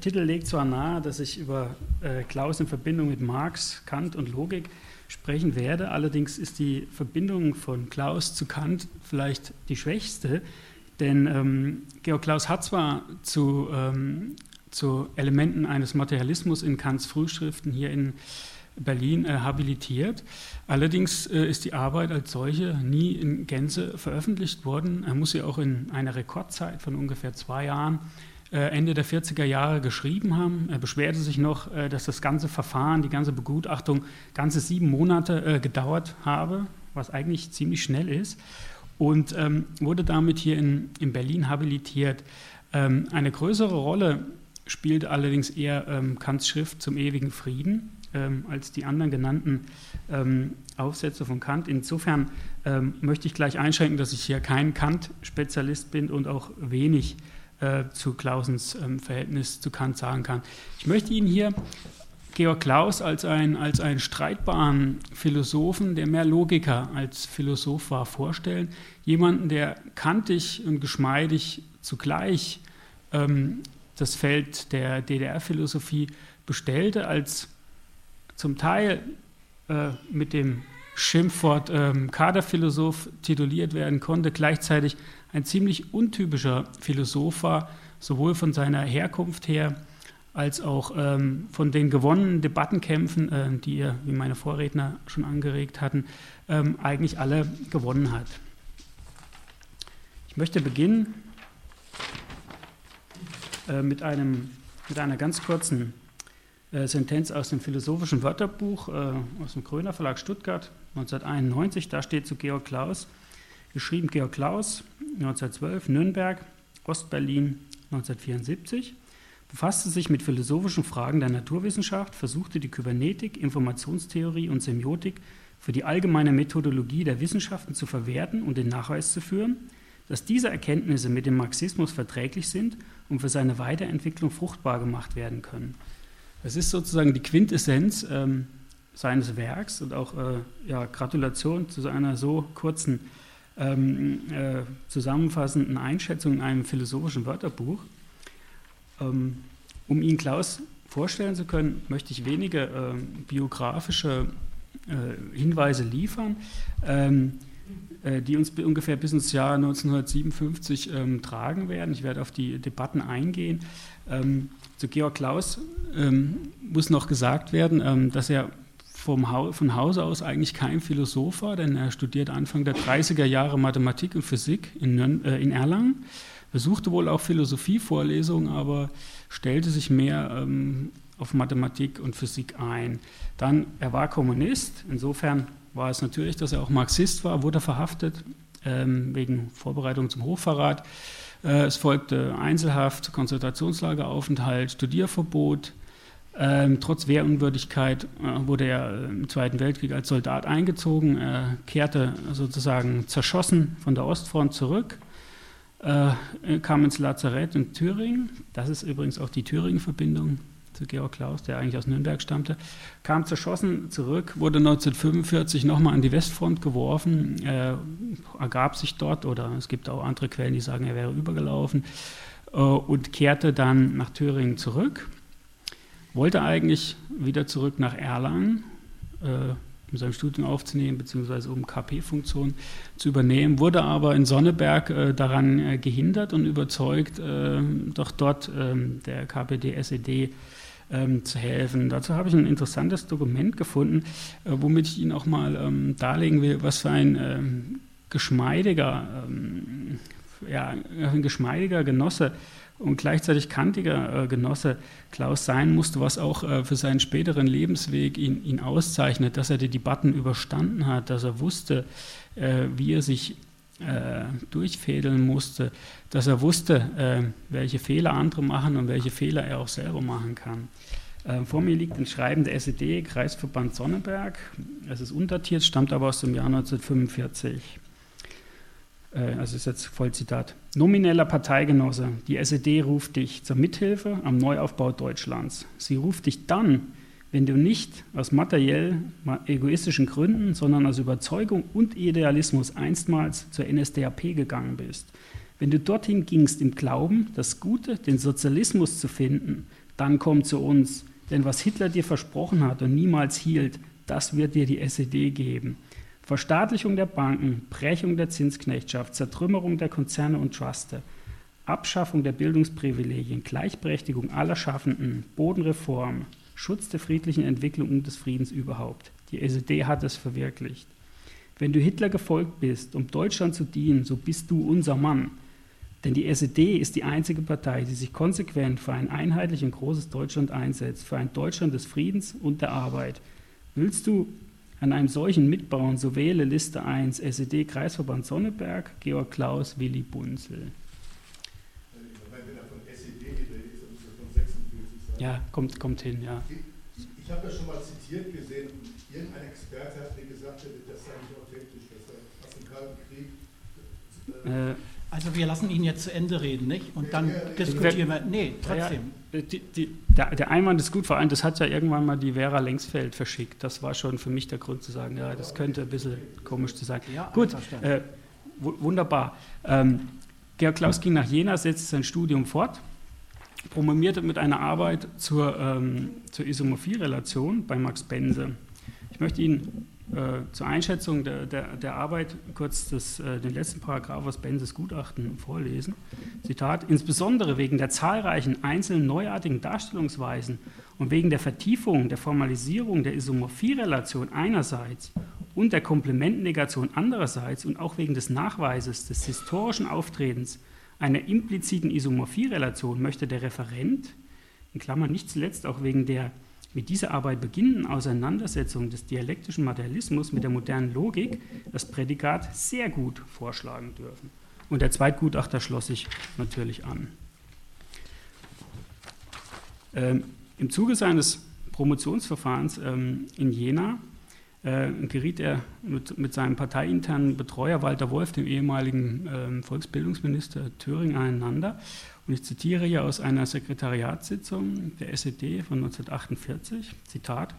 Titel legt zwar nahe, dass ich über äh, Klaus in Verbindung mit Marx, Kant und Logik sprechen werde, allerdings ist die Verbindung von Klaus zu Kant vielleicht die schwächste, denn ähm, Georg Klaus hat zwar zu, ähm, zu Elementen eines Materialismus in Kants Frühschriften hier in Berlin äh, habilitiert. Allerdings äh, ist die Arbeit als solche nie in Gänze veröffentlicht worden. Er muss sie auch in einer Rekordzeit von ungefähr zwei Jahren Ende der 40er Jahre geschrieben haben. Er beschwerte sich noch, äh, dass das ganze Verfahren, die ganze Begutachtung ganze sieben Monate äh, gedauert habe, was eigentlich ziemlich schnell ist. Und ähm, wurde damit hier in, in Berlin habilitiert. Ähm, eine größere Rolle spielt allerdings eher ähm, Kants Schrift zum ewigen Frieden als die anderen genannten Aufsätze von Kant. Insofern möchte ich gleich einschränken, dass ich hier kein Kant-Spezialist bin und auch wenig äh, zu Clausens ähm, Verhältnis zu Kant sagen kann. Ich möchte Ihnen hier Georg Klaus als, ein, als einen streitbaren Philosophen, der mehr Logiker als Philosoph war, vorstellen. Jemanden, der kantig und geschmeidig zugleich ähm, das Feld der DDR-Philosophie bestellte, als zum Teil äh, mit dem Schimpfwort ähm, Kaderphilosoph tituliert werden konnte, gleichzeitig ein ziemlich untypischer Philosoph war, sowohl von seiner Herkunft her als auch ähm, von den gewonnenen Debattenkämpfen, äh, die er, wie meine Vorredner schon angeregt hatten, ähm, eigentlich alle gewonnen hat. Ich möchte beginnen äh, mit, einem, mit einer ganz kurzen äh, Sentenz aus dem Philosophischen Wörterbuch äh, aus dem Kröner Verlag Stuttgart 1991. Da steht zu Georg Klaus, geschrieben Georg Klaus 1912, Nürnberg, Ostberlin 1974, befasste sich mit philosophischen Fragen der Naturwissenschaft, versuchte die Kybernetik, Informationstheorie und Semiotik für die allgemeine Methodologie der Wissenschaften zu verwerten und den Nachweis zu führen, dass diese Erkenntnisse mit dem Marxismus verträglich sind und für seine Weiterentwicklung fruchtbar gemacht werden können. Es ist sozusagen die Quintessenz ähm, seines Werks und auch äh, ja, Gratulation zu einer so kurzen ähm, äh, zusammenfassenden Einschätzung in einem philosophischen Wörterbuch. Ähm, um ihn Klaus vorstellen zu können, möchte ich wenige äh, biografische äh, Hinweise liefern, ähm, äh, die uns ungefähr bis ins Jahr 1957 ähm, tragen werden. Ich werde auf die Debatten eingehen. Ähm, zu Georg Klaus ähm, muss noch gesagt werden, dass er vom ha von Hause aus eigentlich kein Philosoph war, denn er studierte Anfang der 30er Jahre Mathematik und Physik in, äh, in Erlangen, besuchte wohl auch Philosophievorlesungen, aber stellte sich mehr ähm, auf Mathematik und Physik ein. Dann, er war Kommunist, insofern war es natürlich, dass er auch Marxist war, wurde verhaftet ähm, wegen Vorbereitung zum Hochverrat. Äh, es folgte Einzelhaft, Konzentrationslageraufenthalt, Studierverbot. Ähm, trotz Wehrunwürdigkeit äh, wurde er im Zweiten Weltkrieg als Soldat eingezogen. Er kehrte sozusagen zerschossen von der Ostfront zurück, äh, kam ins Lazarett in Thüringen. Das ist übrigens auch die Thüringen-Verbindung zu Georg Klaus, der eigentlich aus Nürnberg stammte, kam zerschossen zurück, wurde 1945 nochmal an die Westfront geworfen, äh, ergab sich dort, oder es gibt auch andere Quellen, die sagen, er wäre übergelaufen, äh, und kehrte dann nach Thüringen zurück, wollte eigentlich wieder zurück nach Erlangen, äh, um sein Studium aufzunehmen, beziehungsweise um KP-Funktion zu übernehmen, wurde aber in Sonneberg äh, daran äh, gehindert und überzeugt, äh, doch dort ähm, der KPD-SED ähm, zu helfen. Dazu habe ich ein interessantes Dokument gefunden, äh, womit ich Ihnen auch mal ähm, darlegen will, was für ein geschmeidiger, ja, ein geschmeidiger Genosse und gleichzeitig kantiger äh, Genosse Klaus sein musste, was auch äh, für seinen späteren Lebensweg ihn, ihn, auszeichnet, dass er die Debatten überstanden hat, dass er wusste, äh, wie er sich äh, durchfädeln musste, dass er wusste, welche Fehler andere machen und welche Fehler er auch selber machen kann. Vor mir liegt ein Schreiben der SED, Kreisverband Sonneberg. Es ist untertiert, stammt aber aus dem Jahr 1945. Äh, also ist jetzt Vollzitat. Nomineller Parteigenosse, die SED ruft dich zur Mithilfe am Neuaufbau Deutschlands. Sie ruft dich dann, wenn du nicht aus materiell egoistischen Gründen, sondern aus Überzeugung und Idealismus einstmals zur NSDAP gegangen bist. Wenn du dorthin gingst im Glauben, das Gute, den Sozialismus zu finden, dann komm zu uns. Denn was Hitler dir versprochen hat und niemals hielt, das wird dir die SED geben. Verstaatlichung der Banken, Brechung der Zinsknechtschaft, Zertrümmerung der Konzerne und Truste, Abschaffung der Bildungsprivilegien, Gleichberechtigung aller Schaffenden, Bodenreform, Schutz der friedlichen Entwicklung und des Friedens überhaupt. Die SED hat es verwirklicht. Wenn du Hitler gefolgt bist, um Deutschland zu dienen, so bist du unser Mann. Denn die SED ist die einzige Partei, die sich konsequent für ein einheitlich und großes Deutschland einsetzt, für ein Deutschland des Friedens und der Arbeit. Willst du an einem solchen mitbauen, so wähle Liste 1 SED Kreisverband Sonneberg, Georg Klaus, Willi Bunzel. Ja, kommt, kommt hin, ja. Ich habe das schon mal zitiert gesehen und irgendein Experte hat mir gesagt, das sei nicht authentisch, dass er aus dem Kalten Krieg. Äh, also wir lassen ihn jetzt zu Ende reden, nicht? Und dann ja, diskutieren wir. Nee, trotzdem. Die, die, der, der, Einwand ist gut, vor allem das hat ja irgendwann mal die Vera Längsfeld verschickt. Das war schon für mich der Grund zu sagen, ja, das könnte ein bisschen komisch zu sein. Ja, gut, äh, wunderbar. Ähm, Georg Klaus ging nach Jena, setzte sein Studium fort promovierte mit einer Arbeit zur, ähm, zur Isomorphie-Relation bei Max Bense. Ich möchte Ihnen äh, zur Einschätzung der, der, der Arbeit kurz das, äh, den letzten Paragraph aus Benses Gutachten vorlesen. Zitat: Insbesondere wegen der zahlreichen einzelnen neuartigen Darstellungsweisen und wegen der Vertiefung der Formalisierung der Isomorphie-Relation einerseits und der Komplementnegation andererseits und auch wegen des Nachweises des historischen Auftretens einer impliziten Isomorphie-Relation möchte der Referent, in Klammern nicht zuletzt auch wegen der mit dieser Arbeit beginnenden Auseinandersetzung des dialektischen Materialismus mit der modernen Logik das Prädikat sehr gut vorschlagen dürfen. Und der Zweitgutachter schloss sich natürlich an. Ähm, Im Zuge seines Promotionsverfahrens ähm, in Jena äh, geriet er mit, mit, seinem parteiinternen Betreuer Walter Wolf, dem ehemaligen äh, Volksbildungsminister Thüringen, aneinander. Und ich zitiere hier aus einer Sekretariatssitzung der SED von 1948, Zitat,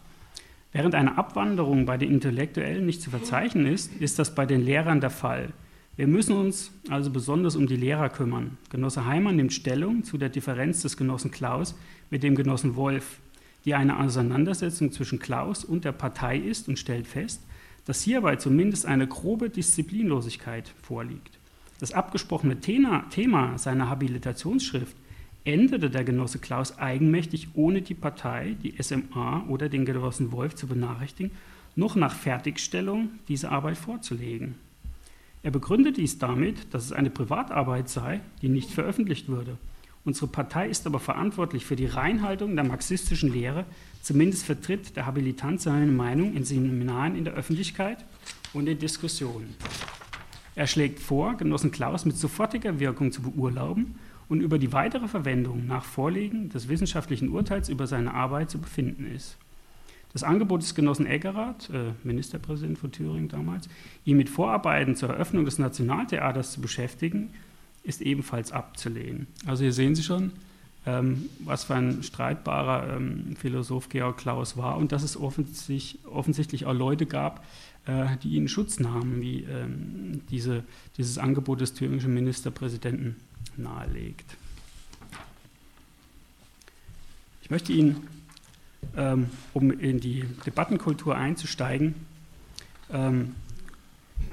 Während eine Abwanderung bei den Intellektuellen nicht zu verzeichnen ist, ist das bei den Lehrern der Fall. Wir müssen uns also besonders um die Lehrer kümmern. Genosse Heimann nimmt Stellung zu der Differenz des Genossen Klaus mit dem Genossen Wolf die eine Auseinandersetzung zwischen Klaus und der Partei ist und stellt fest, dass hierbei zumindest eine grobe Disziplinlosigkeit vorliegt. Das abgesprochene Thema seiner Habilitationsschrift endete der Genosse Klaus eigenmächtig, ohne die Partei, die SMA oder den Genossen Wolf zu benachrichtigen, noch nach Fertigstellung diese Arbeit vorzulegen. Er begründet dies damit, dass es eine Privatarbeit sei, die nicht veröffentlicht würde Unsere Partei ist aber verantwortlich für die Reinhaltung der marxistischen Lehre. Zumindest vertritt der Habilitant seine Meinung in Seminaren in der Öffentlichkeit und in Diskussionen. Er schlägt vor, Genossen Klaus mit sofortiger Wirkung zu beurlauben und über die weitere Verwendung nach Vorlegen des wissenschaftlichen Urteils über seine Arbeit zu befinden ist. Das Angebot des Genossen Eggerath, äh, Ministerpräsident von Thüringen damals, ihn mit Vorarbeiten zur Eröffnung des Nationaltheaters zu beschäftigen, ist ebenfalls abzulehnen. Also hier sehen Sie schon, ähm, was für ein streitbarer ähm, Philosoph Georg Klaus war und dass es offensichtlich, offensichtlich auch Leute gab, äh, die ihn Schutz nahmen, wie ähm, diese, dieses Angebot des thüringischen Ministerpräsidenten nahelegt. Ich möchte Ihnen, ähm, um in die Debattenkultur einzusteigen, ähm,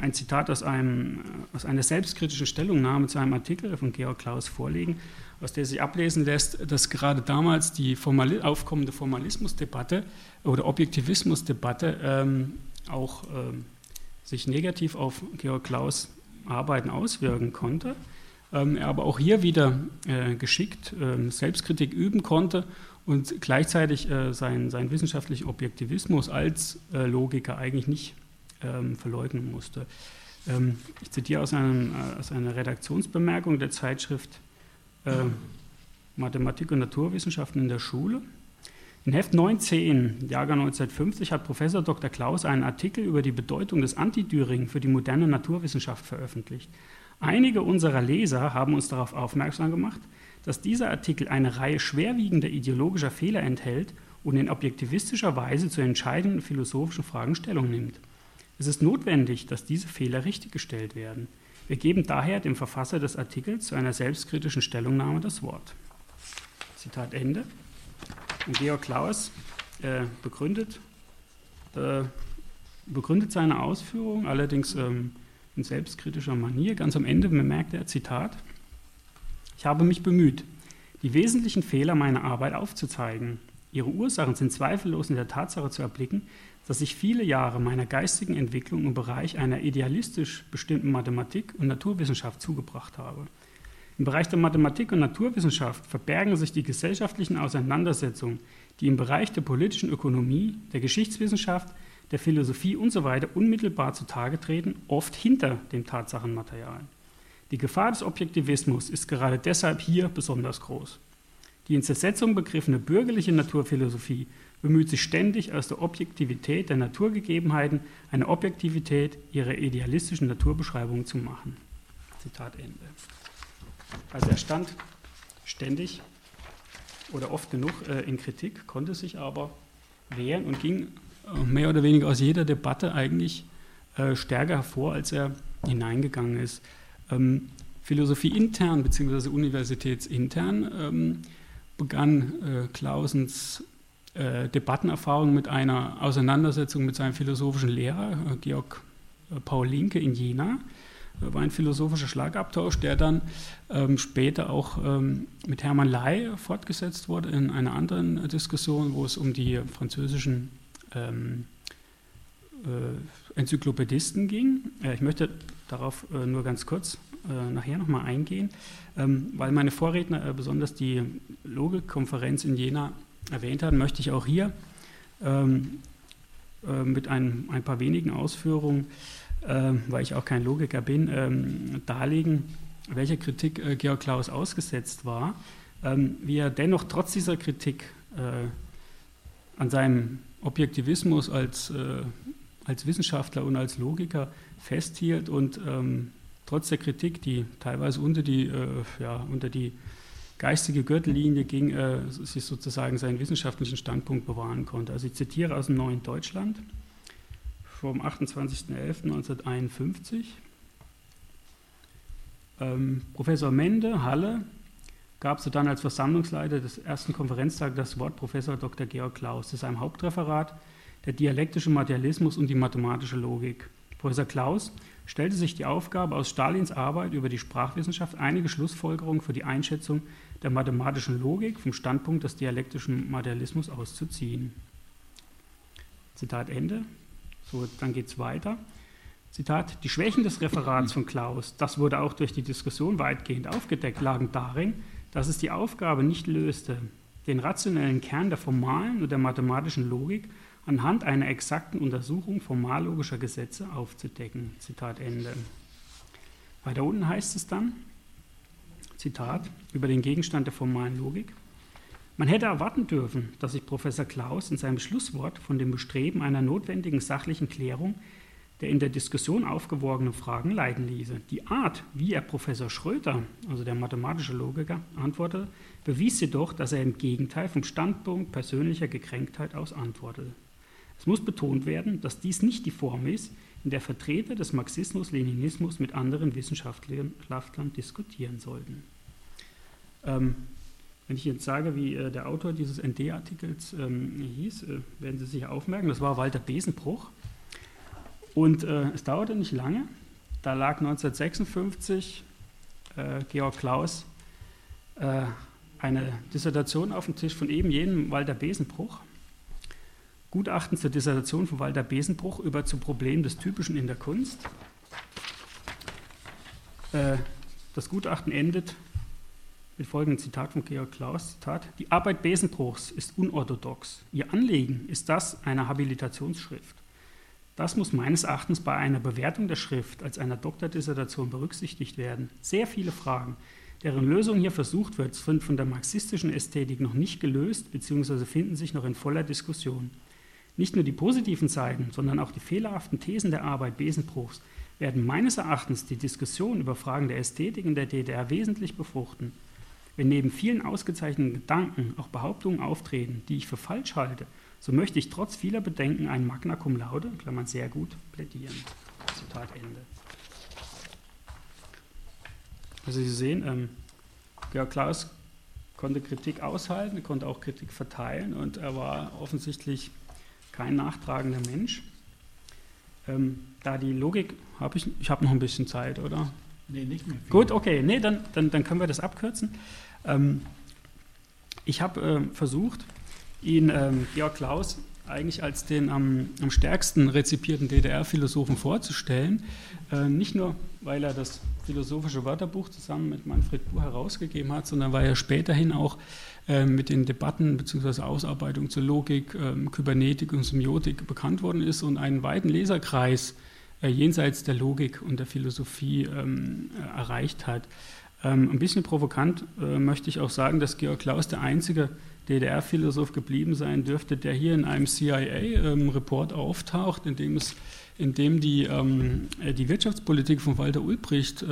ein Zitat aus, einem, aus einer selbstkritischen Stellungnahme zu einem Artikel von Georg Klaus vorlegen, aus der sich ablesen lässt, dass gerade damals die Formali aufkommende Formalismusdebatte oder Objektivismusdebatte ähm, auch ähm, sich negativ auf Georg Klaus Arbeiten auswirken konnte. Ähm, er aber auch hier wieder äh, geschickt äh, Selbstkritik üben konnte und gleichzeitig äh, seinen, seinen wissenschaftlichen Objektivismus als äh, Logiker eigentlich nicht ähm, verleugnen musste. Ähm, ich zitiere aus, einem, äh, aus, einer Redaktionsbemerkung der Zeitschrift äh, Mathematik und Naturwissenschaften in der Schule. In Heft 19, Jahrgang 1950, hat Professor Dr. Klaus einen Artikel über die Bedeutung des Antidüring für die moderne Naturwissenschaft veröffentlicht. Einige unserer Leser haben uns darauf aufmerksam gemacht, dass dieser Artikel eine Reihe schwerwiegender ideologischer Fehler enthält und in objektivistischer Weise zu entscheidenden philosophischen Fragen Stellung nimmt. Es ist notwendig, dass diese Fehler richtiggestellt werden. Wir geben daher dem Verfasser des Artikels zu einer selbstkritischen Stellungnahme das Wort. Zitat Ende. Und Georg Klaus äh, begründet, äh, begründet seine Ausführungen, allerdings ähm, in selbstkritischer Manier. Ganz am Ende bemerkt er, Zitat, ich habe mich bemüht, die wesentlichen Fehler meiner Arbeit aufzuzeigen. Ihre Ursachen sind zweifellos in der Tatsache zu erblicken, dass ich viele Jahre meiner geistigen Entwicklung im Bereich einer idealistisch bestimmten Mathematik und Naturwissenschaft zugebracht habe. Im Bereich der Mathematik und Naturwissenschaft verbergen sich die gesellschaftlichen Auseinandersetzungen, die im Bereich der politischen Ökonomie, der Geschichtswissenschaft, der Philosophie usw. So unmittelbar zutage treten, oft hinter dem Tatsachenmaterial. Die Gefahr des Objektivismus ist gerade deshalb hier besonders groß. Die in Zersetzung begriffene bürgerliche Naturphilosophie bemüht sich ständig, aus der Objektivität der Naturgegebenheiten eine Objektivität ihrer idealistischen Naturbeschreibung zu machen. Zitat Ende. Also er stand ständig oder oft genug äh, in Kritik, konnte sich aber wehren und ging äh, mehr oder weniger aus jeder Debatte eigentlich äh, stärker hervor, als er hineingegangen ist. Ähm, Philosophie intern bzw. universitätsintern ähm, begann äh, Clausens äh, Debattenerfahrung mit einer Auseinandersetzung mit seinem philosophischen Lehrer, äh, Georg Paul Linke in Jena war ein philosophischer Schlagabtausch, der dann ähm, später auch ähm, mit Hermann Ley fortgesetzt wurde in einer anderen Diskussion, wo es um die französischen ähm, äh, Enzyklopädisten ging. Äh, ich möchte darauf äh, nur ganz kurz äh, nachher nochmal eingehen, ähm, weil meine Vorredner äh, besonders die Logikkonferenz in Jena erwähnt haben, möchte ich auch hier ähm, äh, mit ein, ein paar wenigen Ausführungen ähm, weil ich auch kein Logiker bin, ähm, darlegen, welcher Kritik äh, Georg Klaus ausgesetzt war, ähm, wie er dennoch trotz dieser Kritik äh, an seinem Objektivismus als, äh, als Wissenschaftler und als Logiker festhielt und trotz der Kritik, die teilweise unter die, ja, unter die geistige Gürtellinie ging, sich sozusagen seinen wissenschaftlichen Standpunkt bewahren konnte. Also ich zitiere aus dem Neuen Deutschland vom 28.11.1951. Ähm, Professor Mende, Halle, gab so dann als Versammlungsleiter des ersten Konferenztages das Wort Professor Dr. Georg Klaus zu seinem Hauptreferat Der dialektische Materialismus und die mathematische Logik. Professor Klaus stellte sich die Aufgabe, aus Stalins Arbeit über die Sprachwissenschaft einige Schlussfolgerungen für die Einschätzung der mathematischen Logik vom Standpunkt des dialektischen Materialismus auszuziehen. Zitat Ende. So, dann geht es weiter. Zitat, die Schwächen des Referats von Klaus, das wurde auch durch die Diskussion weitgehend aufgedeckt, lagen darin, dass es die Aufgabe nicht löste, den rationellen Kern der formalen und der mathematischen Logik anhand einer exakten Untersuchung formallogischer Gesetze aufzudecken. Zitat Ende. Weiter unten heißt es dann, Zitat, über den Gegenstand der formalen Logik. Man hätte erwarten dürfen, dass sich Professor Klaus in seinem Schlusswort von dem Bestreben einer notwendigen sachlichen Klärung der in der Diskussion aufgeworgenen Fragen leiten ließe. Die Art, wie er Professor Schröter, also der mathematische Logiker, antwortete, bewies jedoch, dass er im Gegenteil vom Standpunkt persönlicher Gekränktheit aus antwortete. Es muss betont werden, dass dies nicht die Form ist, in der Vertreter des Marxismus-Leninismus mit anderen Wissenschaftlern diskutieren sollten. Ähm, wenn ich jetzt sage, wie äh, der Autor dieses ND-Artikels ähm, hieß, äh, werden Sie sich aufmerken, das war Walter Besenbruch. Und äh, es dauerte nicht lange, da lag 1956 äh, Georg Klaus äh, eine Dissertation auf dem Tisch von eben jenem Walter Besenbruch. Gutachten zur Dissertation von Walter Besenbruch über zum Problem des Typischen in der Kunst. Äh, das Gutachten endet mit folgendem Zitat von Georg Klaus, Zitat, die Arbeit Besenbruchs ist unorthodox. Ihr Anliegen ist das einer Habilitationsschrift. Das muss meines Erachtens bei einer Bewertung der Schrift als einer Doktordissertation berücksichtigt werden. Sehr viele Fragen, deren Lösung hier versucht wird, sind von der marxistischen Ästhetik noch nicht gelöst bzw. finden sich noch in voller Diskussion. Nicht nur die positiven Seiten, sondern auch die fehlerhaften Thesen der Arbeit Besenbruchs werden meines Erachtens die Diskussion über Fragen der Ästhetik in der DDR wesentlich befruchten. Wenn neben vielen ausgezeichneten Gedanken auch Behauptungen auftreten, die ich für falsch halte, so möchte ich trotz vieler Bedenken ein Magna Cum Laude, Klammern sehr gut, plädieren. Zitat Ende. Also Sie sehen, ähm, Georg Klaus konnte Kritik aushalten, konnte auch Kritik verteilen und er war offensichtlich kein nachtragender Mensch. Ähm, da die Logik, habe ich, ich habe noch ein bisschen Zeit, oder? Nee, nicht mehr. Viel. Gut, okay, nee, dann, dann, dann können wir das abkürzen. Ähm, ich habe äh, versucht, ihn, ähm, Georg Klaus, eigentlich als den am, am stärksten rezipierten DDR-Philosophen vorzustellen. Äh, nicht nur, weil er das philosophische Wörterbuch zusammen mit Manfred Buhr herausgegeben hat, sondern weil er späterhin auch mit den Debatten bzw. Ausarbeitung zur Logik, äh, Kybernetik und Semiotik bekannt worden ist und einen weiten Leserkreis äh, jenseits der Logik und der Philosophie ähm, äh, erreicht hat. Ähm, ein bisschen provokant äh, möchte ich auch sagen, dass Georg Klaus der einzige DDR-Philosoph geblieben sein dürfte, der hier in einem CIA-Report ähm, auftaucht, in dem, es, in dem die, ähm, die Wirtschaftspolitik von Walter Ulbricht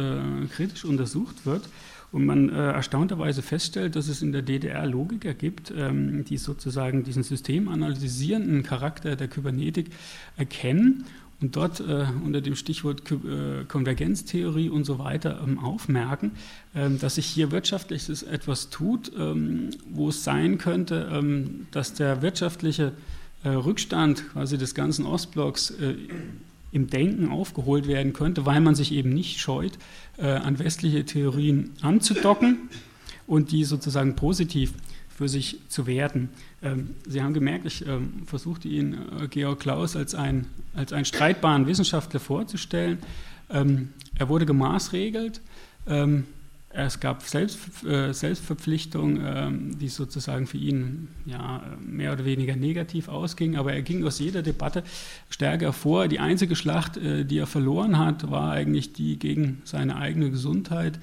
kritisch untersucht wird und man äh, erstaunterweise feststellt, dass es in der DDR Logiker gibt, ähm, die sozusagen diesen systemanalysierenden Charakter der Kybernetik erkennen und dort äh, unter dem Stichwort äh, Konvergenztheorie und so weiter ähm, aufmerken, ähm, dass sich hier wirtschaftliches etwas tut, ähm, wo es sein könnte, ähm, dass der wirtschaftliche äh, Rückstand quasi des ganzen Ostblocks äh, im Denken aufgeholt werden könnte, weil man sich eben nicht scheut, äh, an westliche Theorien anzudocken und die sozusagen positiv für sich zu werten. Ähm, Sie haben gemerkt, ich ähm, versuchte Ihnen äh, Georg Klaus als, ein, als einen streitbaren Wissenschaftler vorzustellen. Ähm, er wurde gemaßregelt. Es gab Selbst, äh, Selbstverpflichtungen, die sozusagen für ihn ja, mehr oder weniger negativ ausgingen, aber er ging aus jeder Debatte stärker vor. Die einzige Schlacht, äh, die er verloren hat, war eigentlich die gegen seine eigene Gesundheit.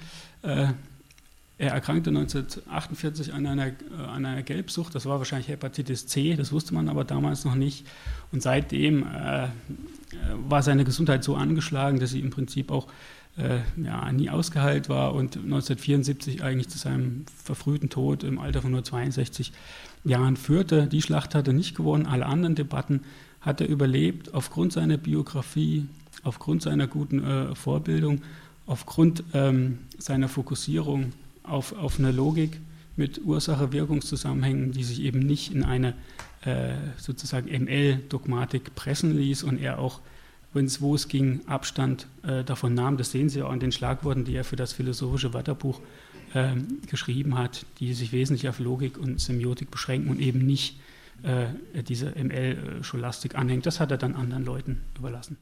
Er erkrankte 1948 an einer, äh, an einer Gelbsucht, das war wahrscheinlich Hepatitis C, das wusste man aber damals noch nicht. Und seitdem äh, war seine Gesundheit so angeschlagen, dass sie im Prinzip auch äh, ja, nie ausgeheilt war und 1974 eigentlich zu seinem verfrühten Tod im Alter von nur 62 Jahren führte. Die Schlacht hat er nicht gewonnen, alle anderen Debatten hat er überlebt aufgrund seiner Biografie, aufgrund seiner guten äh, Vorbildung, aufgrund ähm, seiner Fokussierung auf, auf eine Logik mit Ursache-Wirkungszusammenhängen, die sich eben nicht in eine äh, sozusagen ML-Dogmatik pressen ließ und er auch, wenn es wo es ging, Abstand äh, davon nahm. Das sehen Sie auch an den Schlagworten, die er für das philosophische Wörterbuch äh, geschrieben hat, die sich wesentlich auf Logik und Semiotik beschränken und eben nicht äh, diese ML-Scholastik anhängt. Das hat er dann anderen Leuten überlassen.